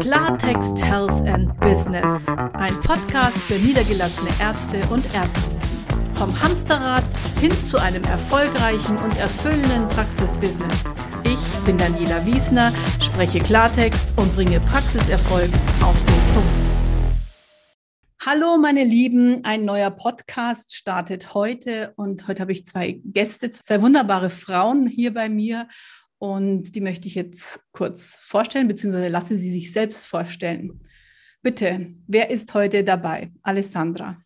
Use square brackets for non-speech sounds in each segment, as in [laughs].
Klartext Health and Business. Ein Podcast für niedergelassene Ärzte und Ärztinnen. Vom Hamsterrad hin zu einem erfolgreichen und erfüllenden Praxisbusiness. Ich bin Daniela Wiesner, spreche Klartext und bringe Praxiserfolg auf den Punkt. Hallo meine Lieben, ein neuer Podcast startet heute und heute habe ich zwei Gäste, zwei wunderbare Frauen hier bei mir und die möchte ich jetzt kurz vorstellen, beziehungsweise lasse sie sich selbst vorstellen. Bitte, wer ist heute dabei? Alessandra.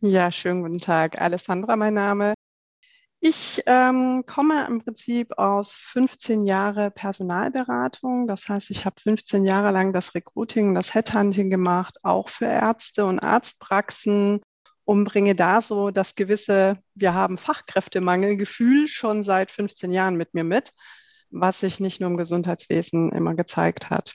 Ja, schönen guten Tag. Alessandra, mein Name. Ich ähm, komme im Prinzip aus 15 Jahre Personalberatung. Das heißt, ich habe 15 Jahre lang das Recruiting, das Headhunting gemacht, auch für Ärzte und Arztpraxen und bringe da so das gewisse, wir haben Fachkräftemangelgefühl schon seit 15 Jahren mit mir mit was sich nicht nur im Gesundheitswesen immer gezeigt hat.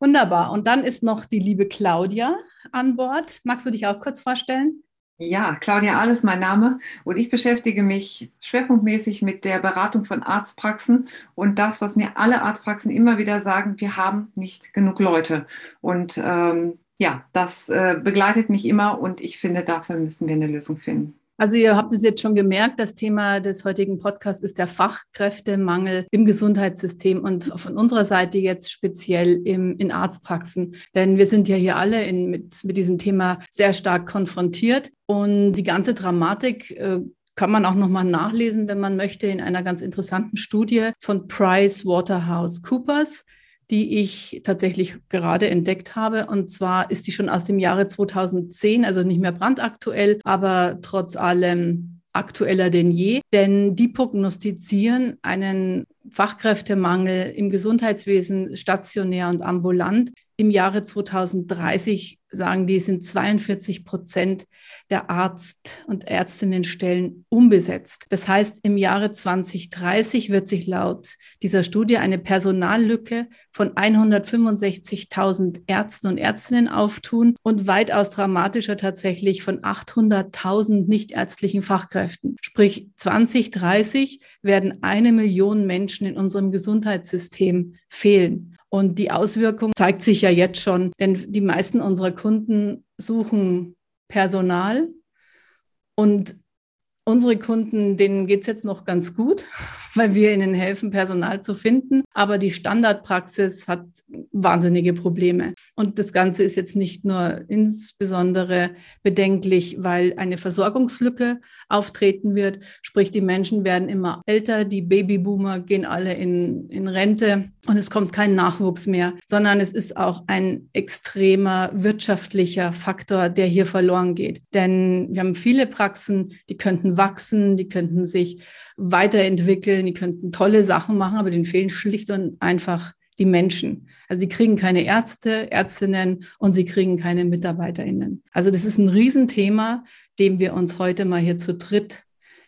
Wunderbar. Und dann ist noch die liebe Claudia an Bord. Magst du dich auch kurz vorstellen? Ja, Claudia Alles mein Name und ich beschäftige mich schwerpunktmäßig mit der Beratung von Arztpraxen und das, was mir alle Arztpraxen immer wieder sagen, wir haben nicht genug Leute. Und ähm, ja, das äh, begleitet mich immer und ich finde, dafür müssen wir eine Lösung finden. Also ihr habt es jetzt schon gemerkt, das Thema des heutigen Podcasts ist der Fachkräftemangel im Gesundheitssystem und von unserer Seite jetzt speziell im, in Arztpraxen. Denn wir sind ja hier alle in, mit, mit diesem Thema sehr stark konfrontiert und die ganze Dramatik äh, kann man auch nochmal nachlesen, wenn man möchte, in einer ganz interessanten Studie von Price Waterhouse Coopers die ich tatsächlich gerade entdeckt habe. Und zwar ist die schon aus dem Jahre 2010, also nicht mehr brandaktuell, aber trotz allem aktueller denn je, denn die prognostizieren einen Fachkräftemangel im Gesundheitswesen stationär und ambulant im Jahre 2030 sagen die, sind 42 Prozent der Arzt- und Ärztinnenstellen unbesetzt. Das heißt, im Jahre 2030 wird sich laut dieser Studie eine Personallücke von 165.000 Ärzten und Ärztinnen auftun und weitaus dramatischer tatsächlich von 800.000 nichtärztlichen Fachkräften. Sprich, 2030 werden eine Million Menschen in unserem Gesundheitssystem fehlen. Und die Auswirkung zeigt sich ja jetzt schon, denn die meisten unserer Kunden suchen Personal. Und Unsere Kunden, denen geht es jetzt noch ganz gut, weil wir ihnen helfen, Personal zu finden. Aber die Standardpraxis hat wahnsinnige Probleme. Und das Ganze ist jetzt nicht nur insbesondere bedenklich, weil eine Versorgungslücke auftreten wird. Sprich, die Menschen werden immer älter, die Babyboomer gehen alle in, in Rente und es kommt kein Nachwuchs mehr, sondern es ist auch ein extremer wirtschaftlicher Faktor, der hier verloren geht. Denn wir haben viele Praxen, die könnten wachsen, die könnten sich weiterentwickeln, die könnten tolle Sachen machen, aber denen fehlen schlicht und einfach die Menschen. Also sie kriegen keine Ärzte, Ärztinnen und sie kriegen keine Mitarbeiterinnen. Also das ist ein Riesenthema, dem wir uns heute mal hier zu dritt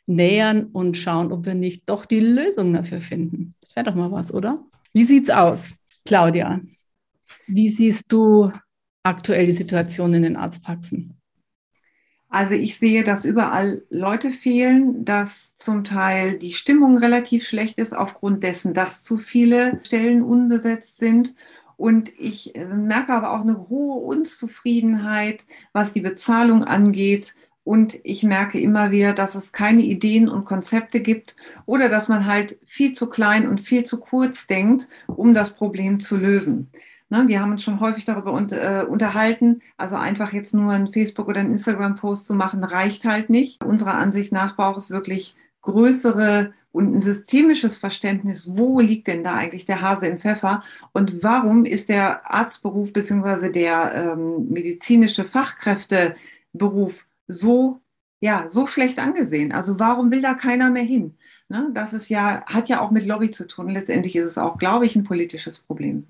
nähern und schauen, ob wir nicht doch die Lösung dafür finden. Das wäre doch mal was, oder? Wie sieht's aus, Claudia? Wie siehst du aktuell die Situation in den Arztpraxen? Also ich sehe, dass überall Leute fehlen, dass zum Teil die Stimmung relativ schlecht ist aufgrund dessen, dass zu viele Stellen unbesetzt sind. Und ich äh, merke aber auch eine hohe Unzufriedenheit, was die Bezahlung angeht. Und ich merke immer wieder, dass es keine Ideen und Konzepte gibt oder dass man halt viel zu klein und viel zu kurz denkt, um das Problem zu lösen. Ne, wir haben uns schon häufig darüber unter, äh, unterhalten. Also einfach jetzt nur einen Facebook- oder einen Instagram-Post zu machen, reicht halt nicht. Unserer Ansicht nach braucht es wirklich größere und ein systemisches Verständnis, wo liegt denn da eigentlich der Hase im Pfeffer und warum ist der Arztberuf bzw. der ähm, medizinische Fachkräfteberuf so, ja, so schlecht angesehen? Also warum will da keiner mehr hin? Ne, das ist ja, hat ja auch mit Lobby zu tun. Letztendlich ist es auch, glaube ich, ein politisches Problem.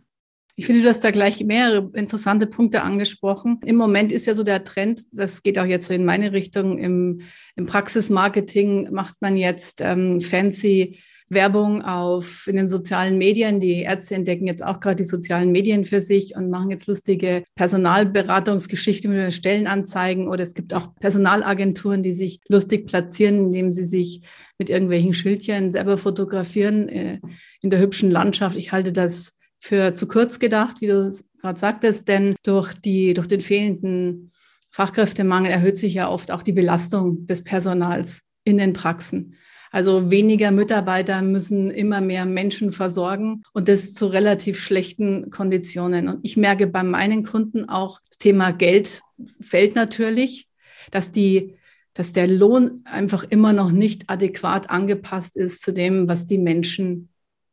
Ich finde, du hast da gleich mehrere interessante Punkte angesprochen. Im Moment ist ja so der Trend, das geht auch jetzt so in meine Richtung, im, im Praxismarketing macht man jetzt ähm, fancy Werbung auf in den sozialen Medien. Die Ärzte entdecken jetzt auch gerade die sozialen Medien für sich und machen jetzt lustige Personalberatungsgeschichten mit Stellenanzeigen oder es gibt auch Personalagenturen, die sich lustig platzieren, indem sie sich mit irgendwelchen Schildchen selber fotografieren äh, in der hübschen Landschaft. Ich halte das für zu kurz gedacht, wie du es gerade sagtest, denn durch, die, durch den fehlenden Fachkräftemangel erhöht sich ja oft auch die Belastung des Personals in den Praxen. Also weniger Mitarbeiter müssen immer mehr Menschen versorgen und das zu relativ schlechten Konditionen. Und ich merke bei meinen Kunden auch, das Thema Geld fällt natürlich, dass die dass der Lohn einfach immer noch nicht adäquat angepasst ist zu dem, was die Menschen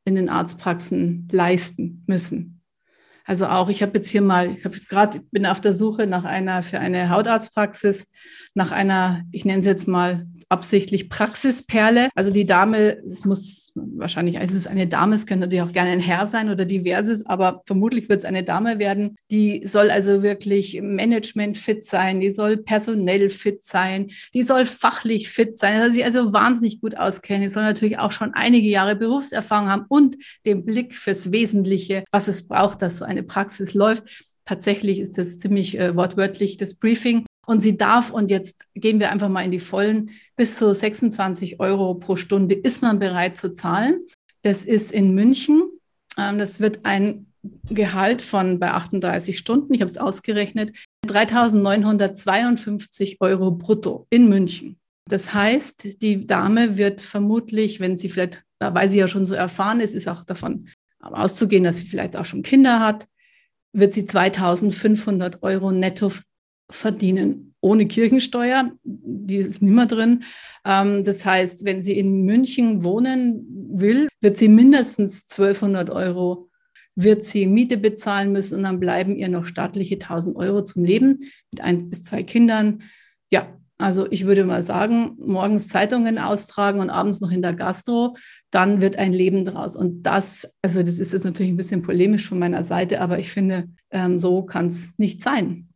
in den Arztpraxen leisten müssen. Also auch, ich habe jetzt hier mal, ich habe gerade bin auf der Suche nach einer für eine Hautarztpraxis, nach einer, ich nenne es jetzt mal absichtlich Praxisperle. Also die Dame, es muss wahrscheinlich, es ist eine Dame, es könnte natürlich auch gerne ein Herr sein oder diverses, aber vermutlich wird es eine Dame werden. Die soll also wirklich Management fit sein, die soll personell fit sein, die soll fachlich fit sein, soll sich also wahnsinnig gut auskennen, die soll natürlich auch schon einige Jahre Berufserfahrung haben und den Blick fürs Wesentliche, was es braucht, dass so eine Praxis läuft. Tatsächlich ist das ziemlich äh, wortwörtlich das Briefing. Und sie darf, und jetzt gehen wir einfach mal in die Vollen, bis zu 26 Euro pro Stunde ist man bereit zu zahlen. Das ist in München. Ähm, das wird ein Gehalt von bei 38 Stunden, ich habe es ausgerechnet, 3.952 Euro brutto in München. Das heißt, die Dame wird vermutlich, wenn sie vielleicht, weil sie ja schon so erfahren ist, ist auch davon auszugehen, dass sie vielleicht auch schon Kinder hat, wird sie 2500 Euro netto verdienen. Ohne Kirchensteuer, die ist nicht mehr drin. Ähm, das heißt, wenn sie in München wohnen will, wird sie mindestens 1200 Euro wird sie Miete bezahlen müssen und dann bleiben ihr noch staatliche 1000 Euro zum Leben mit ein bis zwei Kindern. Ja, also ich würde mal sagen, morgens Zeitungen austragen und abends noch in der Gastro, dann wird ein Leben draus. Und das, also das ist jetzt natürlich ein bisschen polemisch von meiner Seite, aber ich finde, ähm, so kann es nicht sein.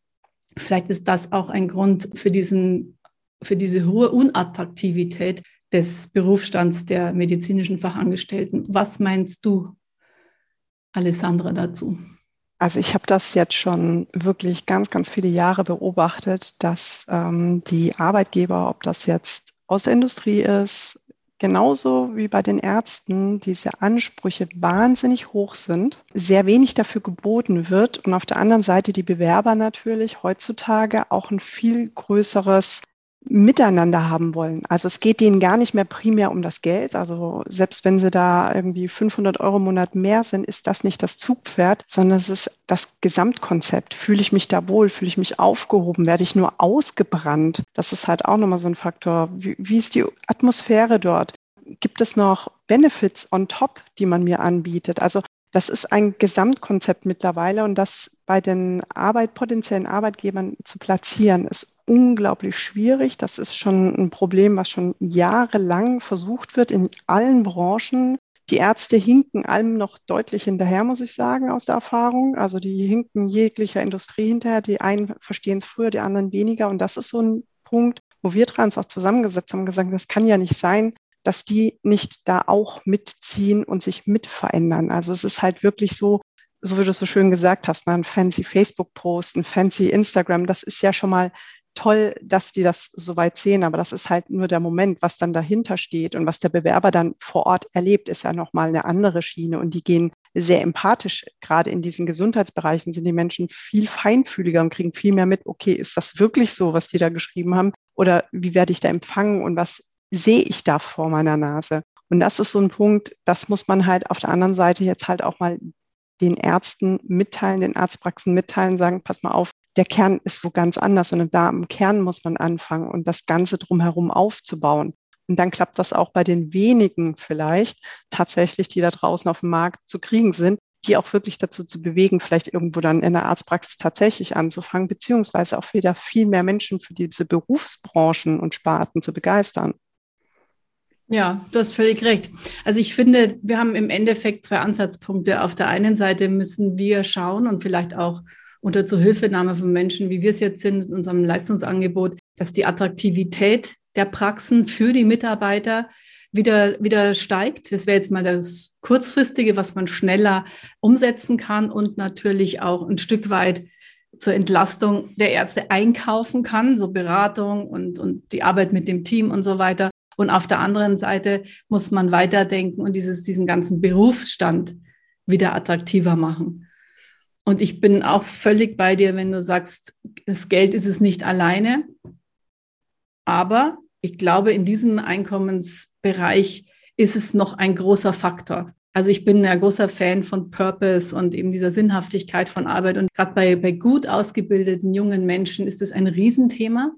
Vielleicht ist das auch ein Grund für, diesen, für diese hohe Unattraktivität des Berufsstands der medizinischen Fachangestellten. Was meinst du, Alessandra, dazu? Also ich habe das jetzt schon wirklich ganz, ganz viele Jahre beobachtet, dass ähm, die Arbeitgeber, ob das jetzt aus der Industrie ist, genauso wie bei den Ärzten, diese Ansprüche wahnsinnig hoch sind, sehr wenig dafür geboten wird und auf der anderen Seite die Bewerber natürlich heutzutage auch ein viel größeres miteinander haben wollen. Also es geht denen gar nicht mehr primär um das Geld. Also selbst wenn sie da irgendwie 500 Euro im Monat mehr sind, ist das nicht das Zugpferd, sondern es ist das Gesamtkonzept. Fühle ich mich da wohl? Fühle ich mich aufgehoben? Werde ich nur ausgebrannt? Das ist halt auch nochmal so ein Faktor. Wie, wie ist die Atmosphäre dort? Gibt es noch Benefits on top, die man mir anbietet? Also das ist ein Gesamtkonzept mittlerweile und das bei den Arbeit, potenziellen Arbeitgebern zu platzieren, ist unglaublich schwierig. Das ist schon ein Problem, was schon jahrelang versucht wird in allen Branchen. Die Ärzte hinken allem noch deutlich hinterher, muss ich sagen, aus der Erfahrung. Also die hinken jeglicher Industrie hinterher. Die einen verstehen es früher, die anderen weniger. Und das ist so ein Punkt, wo wir uns auch zusammengesetzt haben gesagt, das kann ja nicht sein, dass die nicht da auch mitziehen und sich mitverändern. Also es ist halt wirklich so, so wie du es so schön gesagt hast, ne, ein fancy Facebook-Post, ein fancy Instagram, das ist ja schon mal toll, dass die das so weit sehen, aber das ist halt nur der Moment, was dann dahinter steht und was der Bewerber dann vor Ort erlebt, ist ja nochmal eine andere Schiene und die gehen sehr empathisch. Gerade in diesen Gesundheitsbereichen sind die Menschen viel feinfühliger und kriegen viel mehr mit, okay, ist das wirklich so, was die da geschrieben haben oder wie werde ich da empfangen und was sehe ich da vor meiner Nase? Und das ist so ein Punkt, das muss man halt auf der anderen Seite jetzt halt auch mal den Ärzten mitteilen, den Arztpraxen mitteilen, sagen, pass mal auf, der Kern ist wo ganz anders, sondern da am Kern muss man anfangen und das Ganze drumherum aufzubauen. Und dann klappt das auch bei den wenigen vielleicht tatsächlich, die da draußen auf dem Markt zu kriegen sind, die auch wirklich dazu zu bewegen, vielleicht irgendwo dann in der Arztpraxis tatsächlich anzufangen, beziehungsweise auch wieder viel mehr Menschen für diese Berufsbranchen und Sparten zu begeistern. Ja, du hast völlig recht. Also ich finde, wir haben im Endeffekt zwei Ansatzpunkte. Auf der einen Seite müssen wir schauen und vielleicht auch unter Zuhilfenahme von Menschen, wie wir es jetzt sind, in unserem Leistungsangebot, dass die Attraktivität der Praxen für die Mitarbeiter wieder, wieder steigt. Das wäre jetzt mal das Kurzfristige, was man schneller umsetzen kann und natürlich auch ein Stück weit zur Entlastung der Ärzte einkaufen kann, so Beratung und, und die Arbeit mit dem Team und so weiter. Und auf der anderen Seite muss man weiterdenken und dieses, diesen ganzen Berufsstand wieder attraktiver machen. Und ich bin auch völlig bei dir, wenn du sagst, das Geld ist es nicht alleine. Aber ich glaube, in diesem Einkommensbereich ist es noch ein großer Faktor. Also ich bin ein großer Fan von Purpose und eben dieser Sinnhaftigkeit von Arbeit. Und gerade bei, bei gut ausgebildeten jungen Menschen ist es ein Riesenthema.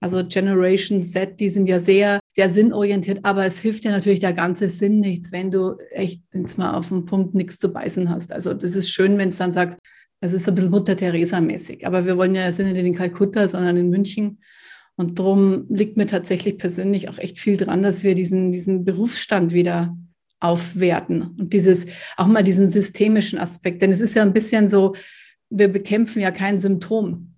Also Generation Z, die sind ja sehr, sehr sinnorientiert, aber es hilft ja natürlich der ganze Sinn nichts, wenn du echt jetzt mal auf den Punkt nichts zu beißen hast. Also das ist schön, wenn es dann sagst, es ist ein bisschen Mutter Teresa-mäßig. Aber wir wollen ja, sind ja nicht in Kalkutta, sondern in München. Und darum liegt mir tatsächlich persönlich auch echt viel dran, dass wir diesen, diesen Berufsstand wieder aufwerten und dieses, auch mal diesen systemischen Aspekt. Denn es ist ja ein bisschen so, wir bekämpfen ja kein Symptom.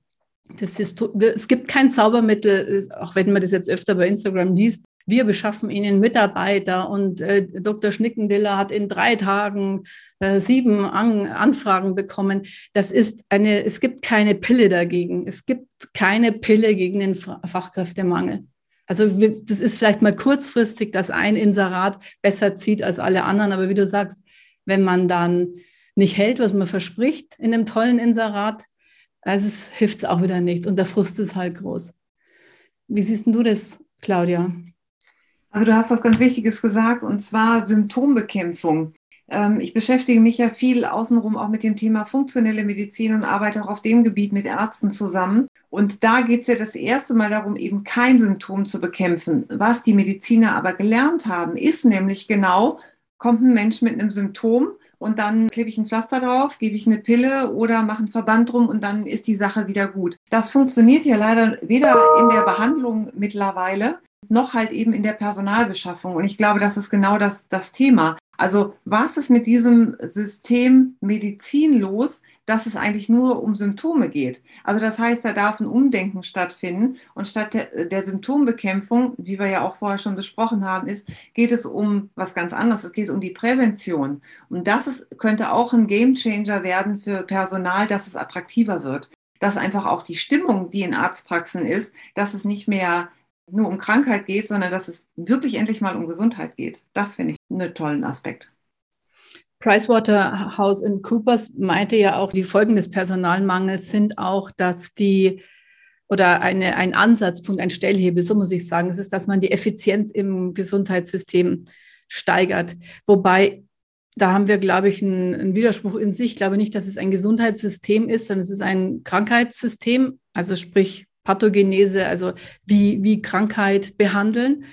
Das ist, es gibt kein Zaubermittel, auch wenn man das jetzt öfter bei Instagram liest. Wir beschaffen Ihnen Mitarbeiter und äh, Dr. Schnickendiller hat in drei Tagen äh, sieben An Anfragen bekommen. Das ist eine, es gibt keine Pille dagegen. Es gibt keine Pille gegen den Fachkräftemangel. Also das ist vielleicht mal kurzfristig, dass ein Inserat besser zieht als alle anderen. Aber wie du sagst, wenn man dann nicht hält, was man verspricht in einem tollen Inserat, also hilft es auch wieder nichts und der Frust ist halt groß. Wie siehst du das, Claudia? Also du hast was ganz Wichtiges gesagt und zwar Symptombekämpfung. Ähm, ich beschäftige mich ja viel außenrum auch mit dem Thema funktionelle Medizin und arbeite auch auf dem Gebiet mit Ärzten zusammen. Und da geht es ja das erste Mal darum, eben kein Symptom zu bekämpfen. Was die Mediziner aber gelernt haben, ist nämlich genau, kommt ein Mensch mit einem Symptom und dann klebe ich ein Pflaster drauf, gebe ich eine Pille oder mache einen Verband drum und dann ist die Sache wieder gut. Das funktioniert ja leider weder in der Behandlung mittlerweile noch halt eben in der Personalbeschaffung. Und ich glaube, das ist genau das, das Thema. Also was ist mit diesem System Medizin los, dass es eigentlich nur um Symptome geht? Also das heißt, da darf ein Umdenken stattfinden und statt der, der Symptombekämpfung, wie wir ja auch vorher schon besprochen haben, ist, geht es um was ganz anderes. Es geht um die Prävention. Und das ist, könnte auch ein Gamechanger werden für Personal, dass es attraktiver wird. Dass einfach auch die Stimmung, die in Arztpraxen ist, dass es nicht mehr nur um Krankheit geht, sondern dass es wirklich endlich mal um Gesundheit geht. Das finde ich einen tollen Aspekt. Pricewaterhouse in Coopers meinte ja auch, die Folgen des Personalmangels sind auch, dass die oder eine, ein Ansatzpunkt, ein Stellhebel, so muss ich sagen, es ist, dass man die Effizienz im Gesundheitssystem steigert. Wobei, da haben wir, glaube ich, einen, einen Widerspruch in sich. Ich glaube nicht, dass es ein Gesundheitssystem ist, sondern es ist ein Krankheitssystem, also sprich Pathogenese, also wie, wie Krankheit behandeln.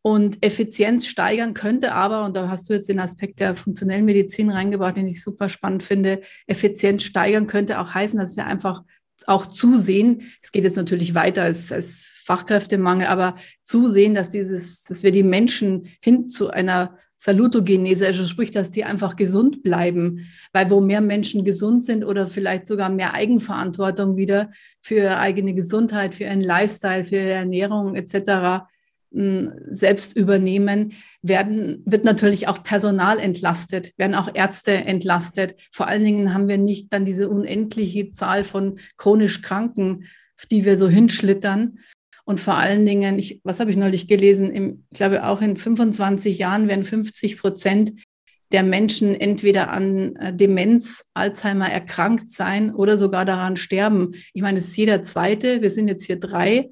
Und Effizienz steigern könnte aber, und da hast du jetzt den Aspekt der funktionellen Medizin reingebracht, den ich super spannend finde, Effizienz steigern könnte auch heißen, dass wir einfach auch zusehen, es geht jetzt natürlich weiter als, als Fachkräftemangel, aber zusehen, dass dieses, dass wir die Menschen hin zu einer Salutogenese, also sprich, dass die einfach gesund bleiben, weil wo mehr Menschen gesund sind oder vielleicht sogar mehr Eigenverantwortung wieder für eigene Gesundheit, für ihren Lifestyle, für ihre Ernährung etc. Hm, selbst übernehmen, werden, wird natürlich auch Personal entlastet, werden auch Ärzte entlastet. Vor allen Dingen haben wir nicht dann diese unendliche Zahl von chronisch Kranken, die wir so hinschlittern, und vor allen Dingen, ich, was habe ich neulich gelesen? Im, ich glaube, auch in 25 Jahren werden 50 Prozent der Menschen entweder an äh, Demenz, Alzheimer erkrankt sein oder sogar daran sterben. Ich meine, es ist jeder Zweite. Wir sind jetzt hier drei.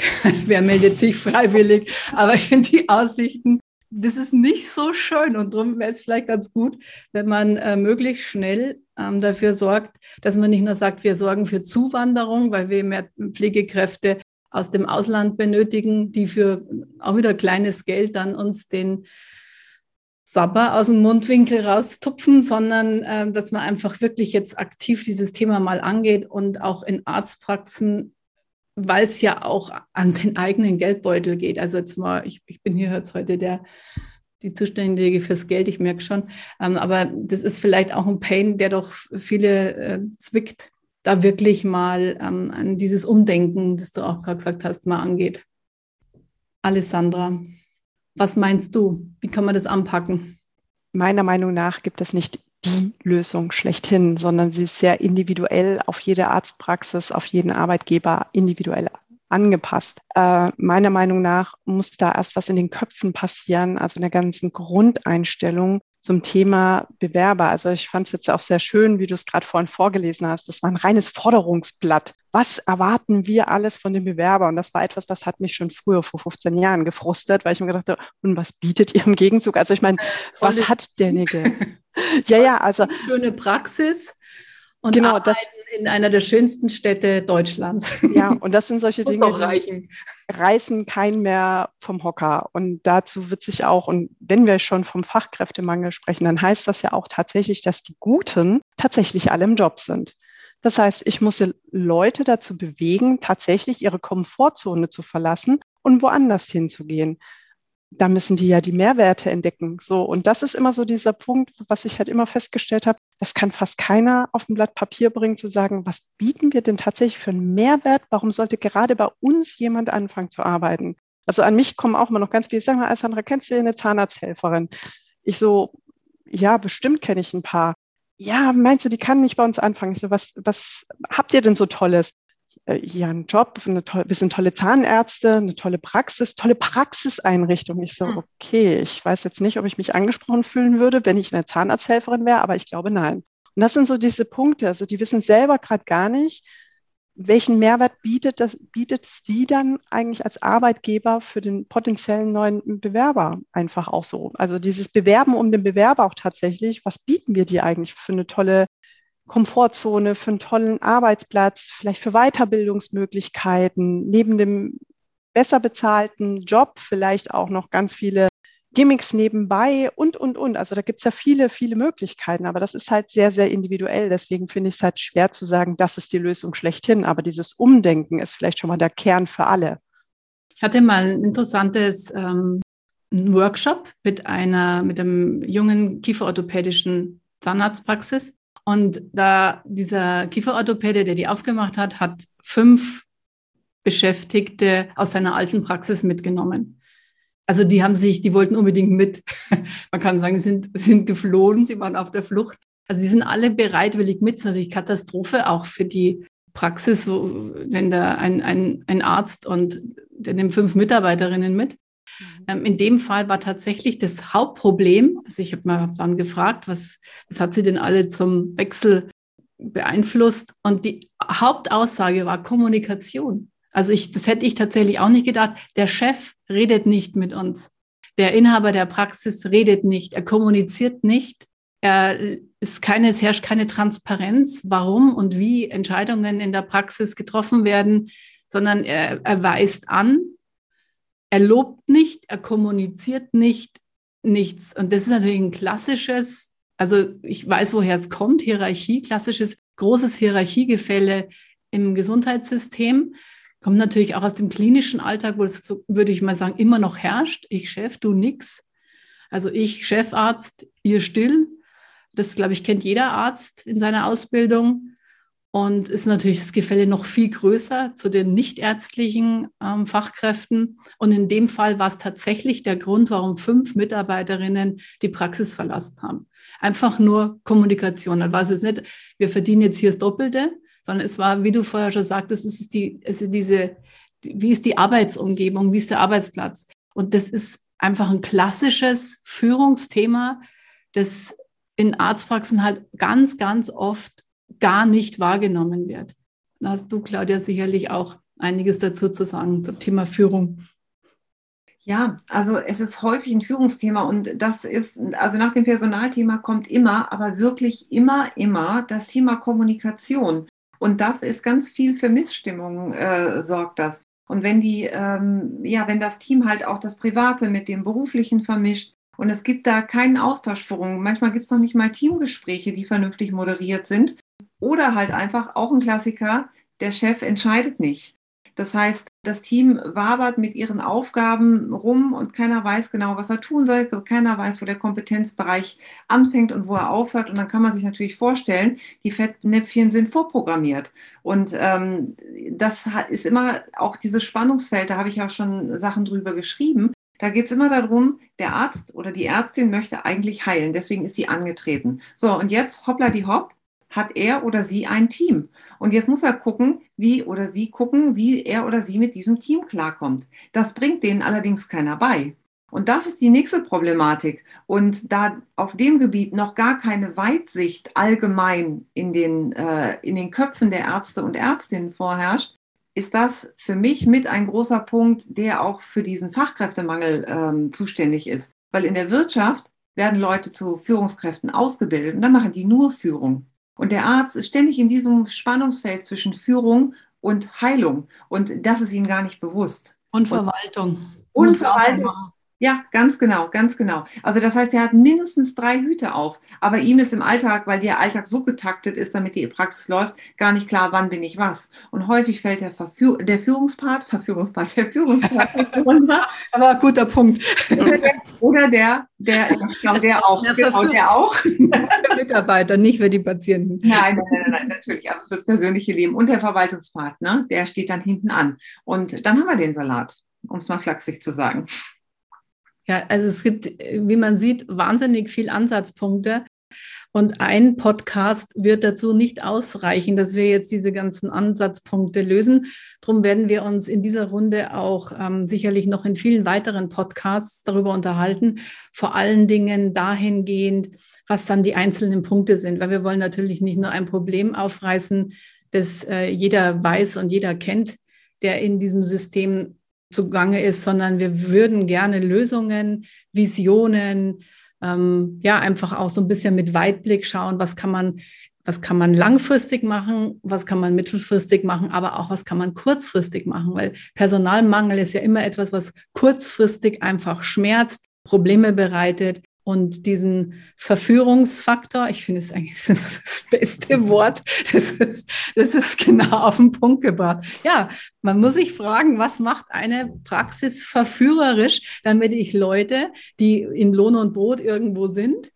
[laughs] Wer meldet sich freiwillig? Aber ich finde die Aussichten, das ist nicht so schön. Und darum wäre es vielleicht ganz gut, wenn man äh, möglichst schnell ähm, dafür sorgt, dass man nicht nur sagt, wir sorgen für Zuwanderung, weil wir mehr Pflegekräfte aus dem Ausland benötigen, die für auch wieder kleines Geld dann uns den Sabber aus dem Mundwinkel raustupfen, sondern äh, dass man einfach wirklich jetzt aktiv dieses Thema mal angeht und auch in Arztpraxen, weil es ja auch an den eigenen Geldbeutel geht. Also jetzt mal, ich, ich bin hier jetzt heute der die Zuständige fürs Geld, ich merke schon. Ähm, aber das ist vielleicht auch ein Pain, der doch viele äh, zwickt, da wirklich mal ähm, an dieses Umdenken, das du auch gerade gesagt hast, mal angeht. Alessandra, was meinst du? Wie kann man das anpacken? Meiner Meinung nach gibt es nicht die Lösung schlechthin, sondern sie ist sehr individuell auf jede Arztpraxis, auf jeden Arbeitgeber individuell angepasst. Äh, meiner Meinung nach muss da erst was in den Köpfen passieren, also in der ganzen Grundeinstellung, zum Thema Bewerber. Also ich fand es jetzt auch sehr schön, wie du es gerade vorhin vorgelesen hast. Das war ein reines Forderungsblatt. Was erwarten wir alles von dem Bewerber? Und das war etwas, das hat mich schon früher vor 15 Jahren gefrustet, weil ich mir gedacht habe, und was bietet ihr im Gegenzug? Also ich meine, was hat derjenige? [laughs] ja, ja, also. Schöne Praxis und genau, das, in einer der schönsten Städte Deutschlands. Ja, und das sind solche [laughs] Dinge, die reißen keinen mehr vom Hocker. Und dazu wird sich auch, und wenn wir schon vom Fachkräftemangel sprechen, dann heißt das ja auch tatsächlich, dass die Guten tatsächlich alle im Job sind. Das heißt, ich muss Leute dazu bewegen, tatsächlich ihre Komfortzone zu verlassen und woanders hinzugehen da müssen die ja die Mehrwerte entdecken. So, und das ist immer so dieser Punkt, was ich halt immer festgestellt habe, das kann fast keiner auf ein Blatt Papier bringen, zu sagen, was bieten wir denn tatsächlich für einen Mehrwert? Warum sollte gerade bei uns jemand anfangen zu arbeiten? Also an mich kommen auch immer noch ganz viele, sagen mal, Alessandra, kennst du eine Zahnarzthelferin? Ich so, ja, bestimmt kenne ich ein paar. Ja, meinst du, die kann nicht bei uns anfangen? Ich so, was, was habt ihr denn so Tolles? Äh, hier einen Job, wir sind tolle Zahnärzte, eine tolle Praxis, tolle Praxiseinrichtung. Ich so, hm. okay, ich weiß jetzt nicht, ob ich mich angesprochen fühlen würde, wenn ich eine Zahnarzthelferin wäre, aber ich glaube nein. Und das sind so diese Punkte, also die wissen selber gerade gar nicht, welchen Mehrwert bietet das, bietet sie dann eigentlich als Arbeitgeber für den potenziellen neuen Bewerber einfach auch so? Also dieses Bewerben um den Bewerber auch tatsächlich, was bieten wir dir eigentlich für eine tolle Komfortzone, für einen tollen Arbeitsplatz, vielleicht für Weiterbildungsmöglichkeiten, neben dem besser bezahlten Job vielleicht auch noch ganz viele Gimmicks nebenbei und, und, und. Also da gibt es ja viele, viele Möglichkeiten, aber das ist halt sehr, sehr individuell. Deswegen finde ich es halt schwer zu sagen, das ist die Lösung schlechthin. Aber dieses Umdenken ist vielleicht schon mal der Kern für alle. Ich hatte mal ein interessantes ähm, Workshop mit einer, mit einem jungen kieferorthopädischen Zahnarztpraxis. Und da dieser Kieferorthopäde, der die aufgemacht hat, hat fünf Beschäftigte aus seiner alten Praxis mitgenommen. Also die haben sich, die wollten unbedingt mit. [laughs] Man kann sagen, sind, sind geflohen, sie waren auf der Flucht. Also sie sind alle bereitwillig mit. Das ist natürlich Katastrophe auch für die Praxis, so, wenn da ein, ein, ein Arzt und der nimmt fünf Mitarbeiterinnen mit. Mhm. Ähm, in dem Fall war tatsächlich das Hauptproblem, also ich habe mal dann gefragt, was, was hat sie denn alle zum Wechsel beeinflusst? Und die Hauptaussage war Kommunikation. Also ich, das hätte ich tatsächlich auch nicht gedacht. Der Chef redet nicht mit uns. Der Inhaber der Praxis redet nicht. Er kommuniziert nicht. Er ist keine, es herrscht keine Transparenz, warum und wie Entscheidungen in der Praxis getroffen werden, sondern er, er weist an, er lobt nicht, er kommuniziert nicht, nichts. Und das ist natürlich ein klassisches, also ich weiß, woher es kommt, Hierarchie, klassisches großes Hierarchiegefälle im Gesundheitssystem. Kommt natürlich auch aus dem klinischen Alltag, wo es, würde ich mal sagen, immer noch herrscht. Ich Chef, du nix. Also ich Chefarzt, ihr still. Das, glaube ich, kennt jeder Arzt in seiner Ausbildung. Und ist natürlich das Gefälle noch viel größer zu den nichtärztlichen ähm, Fachkräften. Und in dem Fall war es tatsächlich der Grund, warum fünf Mitarbeiterinnen die Praxis verlassen haben. Einfach nur Kommunikation. Dann war es jetzt nicht, wir verdienen jetzt hier das Doppelte, sondern es war, wie du vorher schon sagtest, es ist die, es ist diese, wie ist die Arbeitsumgebung, wie ist der Arbeitsplatz? Und das ist einfach ein klassisches Führungsthema, das in Arztpraxen halt ganz, ganz oft gar nicht wahrgenommen wird. Da hast du, Claudia, sicherlich auch einiges dazu zu sagen zum Thema Führung. Ja, also es ist häufig ein Führungsthema und das ist, also nach dem Personalthema kommt immer, aber wirklich immer, immer das Thema Kommunikation. Und das ist ganz viel für Missstimmung, äh, sorgt das. Und wenn die, ähm, ja, wenn das Team halt auch das Private mit dem Beruflichen vermischt und es gibt da keinen Austauschführung, manchmal gibt es noch nicht mal Teamgespräche, die vernünftig moderiert sind, oder halt einfach auch ein Klassiker, der Chef entscheidet nicht. Das heißt, das Team wabert mit ihren Aufgaben rum und keiner weiß genau, was er tun soll. Keiner weiß, wo der Kompetenzbereich anfängt und wo er aufhört. Und dann kann man sich natürlich vorstellen, die Fettnäpfchen sind vorprogrammiert. Und ähm, das ist immer auch dieses Spannungsfeld, da habe ich auch schon Sachen drüber geschrieben. Da geht es immer darum, der Arzt oder die Ärztin möchte eigentlich heilen. Deswegen ist sie angetreten. So, und jetzt hoppla die hopp hat er oder sie ein Team. Und jetzt muss er gucken, wie oder sie gucken, wie er oder sie mit diesem Team klarkommt. Das bringt denen allerdings keiner bei. Und das ist die nächste Problematik. Und da auf dem Gebiet noch gar keine Weitsicht allgemein in den, äh, in den Köpfen der Ärzte und Ärztinnen vorherrscht, ist das für mich mit ein großer Punkt, der auch für diesen Fachkräftemangel ähm, zuständig ist. Weil in der Wirtschaft werden Leute zu Führungskräften ausgebildet und dann machen die nur Führung. Und der Arzt ist ständig in diesem Spannungsfeld zwischen Führung und Heilung. Und das ist ihm gar nicht bewusst. Und Verwaltung. Und, und Verwaltung. Ja, ganz genau, ganz genau. Also das heißt, er hat mindestens drei Hüte auf, aber ihm ist im Alltag, weil der Alltag so getaktet ist, damit die Praxis läuft, gar nicht klar, wann bin ich was. Und häufig fällt der, Verführ der Führungspart, Verführungspart, der Führungspart [laughs] aber guter Punkt. Oder der, oder der, der, ich glaube, der auch, genau, der auch. Der Mitarbeiter, nicht für die Patienten. Nein, nein, nein, nein, natürlich, also fürs persönliche Leben. Und der Verwaltungspart, ne, der steht dann hinten an. Und dann haben wir den Salat, um es mal flachsig zu sagen. Ja, also es gibt, wie man sieht, wahnsinnig viel Ansatzpunkte. Und ein Podcast wird dazu nicht ausreichen, dass wir jetzt diese ganzen Ansatzpunkte lösen. Darum werden wir uns in dieser Runde auch ähm, sicherlich noch in vielen weiteren Podcasts darüber unterhalten. Vor allen Dingen dahingehend, was dann die einzelnen Punkte sind, weil wir wollen natürlich nicht nur ein Problem aufreißen, das äh, jeder weiß und jeder kennt, der in diesem System zugange ist, sondern wir würden gerne Lösungen, Visionen, ähm, ja, einfach auch so ein bisschen mit Weitblick schauen, was kann man, was kann man langfristig machen, was kann man mittelfristig machen, aber auch was kann man kurzfristig machen, weil Personalmangel ist ja immer etwas, was kurzfristig einfach schmerzt, Probleme bereitet und diesen Verführungsfaktor, ich finde es eigentlich das, [laughs] das beste Wort, das ist, das ist genau auf den Punkt gebracht. Ja, man muss sich fragen, was macht eine Praxis verführerisch, damit ich Leute, die in Lohn und Brot irgendwo sind,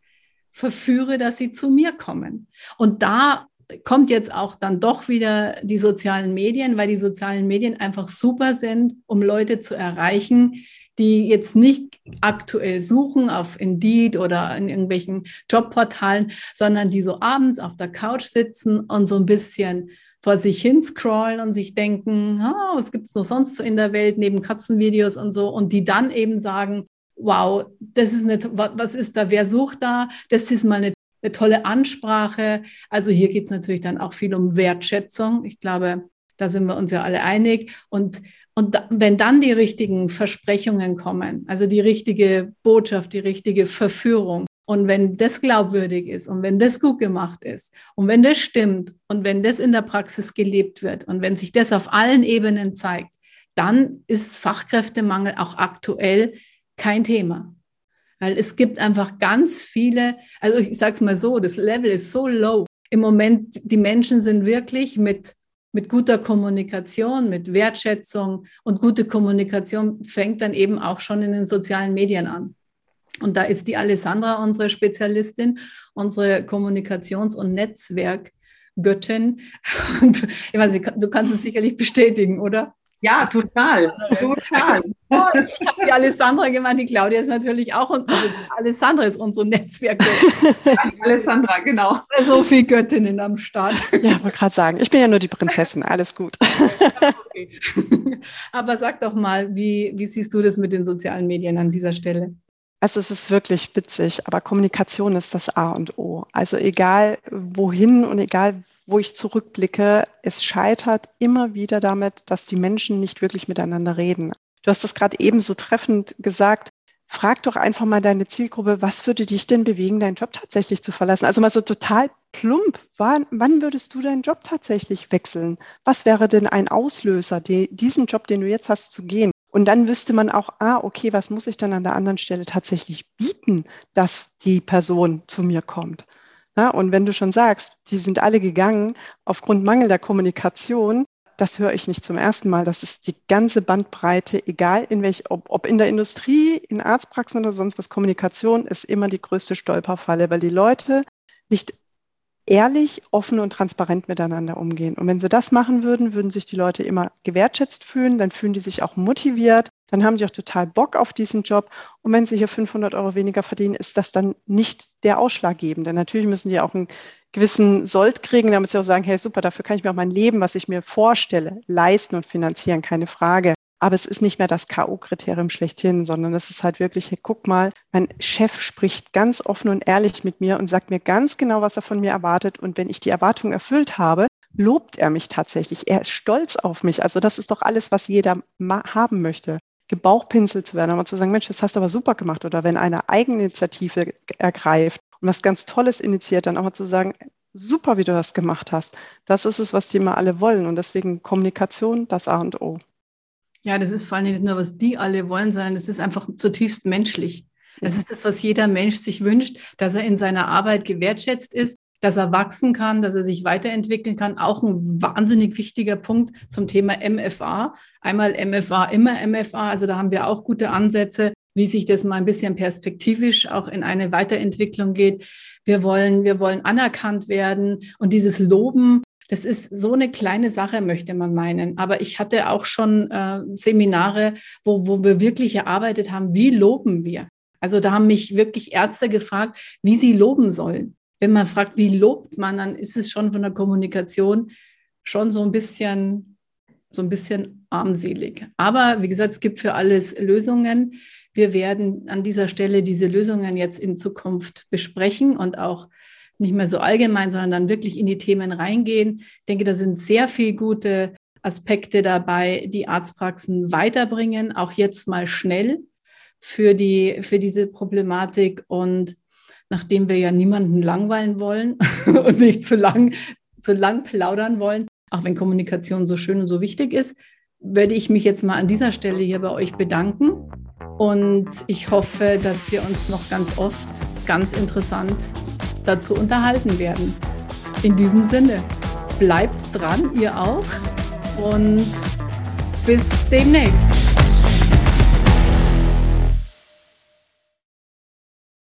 verführe, dass sie zu mir kommen. Und da kommt jetzt auch dann doch wieder die sozialen Medien, weil die sozialen Medien einfach super sind, um Leute zu erreichen, die jetzt nicht aktuell suchen auf Indeed oder in irgendwelchen Jobportalen, sondern die so abends auf der Couch sitzen und so ein bisschen vor sich hin scrollen und sich denken, oh, was gibt es noch sonst so in der Welt neben Katzenvideos und so und die dann eben sagen, wow, das ist nicht, was ist da, wer sucht da? Das ist mal eine, eine tolle Ansprache. Also hier geht es natürlich dann auch viel um Wertschätzung. Ich glaube, da sind wir uns ja alle einig. Und und da, wenn dann die richtigen Versprechungen kommen, also die richtige Botschaft, die richtige Verführung, und wenn das glaubwürdig ist und wenn das gut gemacht ist und wenn das stimmt und wenn das in der Praxis gelebt wird und wenn sich das auf allen Ebenen zeigt, dann ist Fachkräftemangel auch aktuell kein Thema. Weil es gibt einfach ganz viele, also ich sage es mal so, das Level ist so low. Im Moment, die Menschen sind wirklich mit mit guter Kommunikation, mit Wertschätzung und gute Kommunikation fängt dann eben auch schon in den sozialen Medien an. Und da ist die Alessandra unsere Spezialistin, unsere Kommunikations- und Netzwerkgöttin. [laughs] Und ich weiß nicht, du kannst es sicherlich bestätigen, oder? Ja, total. total. Oh, ich habe die Alessandra gemeint, die Claudia ist natürlich auch, also Alessandra ist unsere Netzwerkgöttin. [laughs] Alessandra, genau. So viele Göttinnen am Start. Ja, ich wollte gerade sagen, ich bin ja nur die Prinzessin, alles gut. Okay. Aber sag doch mal, wie, wie siehst du das mit den sozialen Medien an dieser Stelle? Also es ist wirklich witzig, aber Kommunikation ist das A und O. Also egal wohin und egal wo ich zurückblicke, es scheitert immer wieder damit, dass die Menschen nicht wirklich miteinander reden. Du hast das gerade eben so treffend gesagt. Frag doch einfach mal deine Zielgruppe, was würde dich denn bewegen, deinen Job tatsächlich zu verlassen? Also mal so total plump. Wann, wann würdest du deinen Job tatsächlich wechseln? Was wäre denn ein Auslöser, die, diesen Job, den du jetzt hast, zu gehen? Und dann wüsste man auch, ah, okay, was muss ich dann an der anderen Stelle tatsächlich bieten, dass die Person zu mir kommt? Ja, und wenn du schon sagst, die sind alle gegangen aufgrund mangelnder Kommunikation, das höre ich nicht zum ersten Mal. Das ist die ganze Bandbreite, egal in welch, ob, ob in der Industrie, in Arztpraxen oder sonst was. Kommunikation ist immer die größte Stolperfalle, weil die Leute nicht ehrlich, offen und transparent miteinander umgehen. Und wenn sie das machen würden, würden sich die Leute immer gewertschätzt fühlen, dann fühlen die sich auch motiviert, dann haben die auch total Bock auf diesen Job. Und wenn sie hier 500 Euro weniger verdienen, ist das dann nicht der Ausschlaggebende. Natürlich müssen die auch einen gewissen Sold kriegen, damit sie auch sagen, hey super, dafür kann ich mir auch mein Leben, was ich mir vorstelle, leisten und finanzieren, keine Frage. aber es ist nicht mehr das K.O.-Kriterium schlechthin, sondern es ist halt wirklich, hey, guck mal, mein Chef spricht ganz offen und ehrlich mit mir und sagt mir ganz genau, was er von mir erwartet. Und wenn ich die Erwartung erfüllt habe, lobt er mich tatsächlich. Er ist stolz auf mich. Also das ist doch alles, was jeder haben möchte. Gebauchpinselt zu werden, aber zu sagen, Mensch, das hast du aber super gemacht. Oder wenn eine Eigeninitiative ergreift und was ganz Tolles initiiert, dann auch mal zu sagen, super, wie du das gemacht hast. Das ist es, was die immer alle wollen. Und deswegen Kommunikation, das A und O. Ja, das ist vor allem nicht nur, was die alle wollen, sondern es ist einfach zutiefst menschlich. Das ist das, was jeder Mensch sich wünscht, dass er in seiner Arbeit gewertschätzt ist, dass er wachsen kann, dass er sich weiterentwickeln kann. Auch ein wahnsinnig wichtiger Punkt zum Thema MFA. Einmal MFA, immer MFA. Also da haben wir auch gute Ansätze, wie sich das mal ein bisschen perspektivisch auch in eine Weiterentwicklung geht. Wir wollen, wir wollen anerkannt werden und dieses Loben das ist so eine kleine Sache, möchte man meinen. Aber ich hatte auch schon äh, Seminare, wo, wo wir wirklich erarbeitet haben, wie loben wir. Also da haben mich wirklich Ärzte gefragt, wie sie loben sollen. Wenn man fragt, wie lobt man, dann ist es schon von der Kommunikation schon so ein bisschen, so ein bisschen armselig. Aber wie gesagt, es gibt für alles Lösungen. Wir werden an dieser Stelle diese Lösungen jetzt in Zukunft besprechen und auch nicht mehr so allgemein, sondern dann wirklich in die Themen reingehen. Ich denke, da sind sehr viele gute Aspekte dabei, die Arztpraxen weiterbringen, auch jetzt mal schnell für, die, für diese Problematik. Und nachdem wir ja niemanden langweilen wollen [laughs] und nicht zu lang, zu lang plaudern wollen, auch wenn Kommunikation so schön und so wichtig ist, werde ich mich jetzt mal an dieser Stelle hier bei euch bedanken. Und ich hoffe, dass wir uns noch ganz oft ganz interessant dazu unterhalten werden. In diesem Sinne, bleibt dran, ihr auch. Und bis demnächst.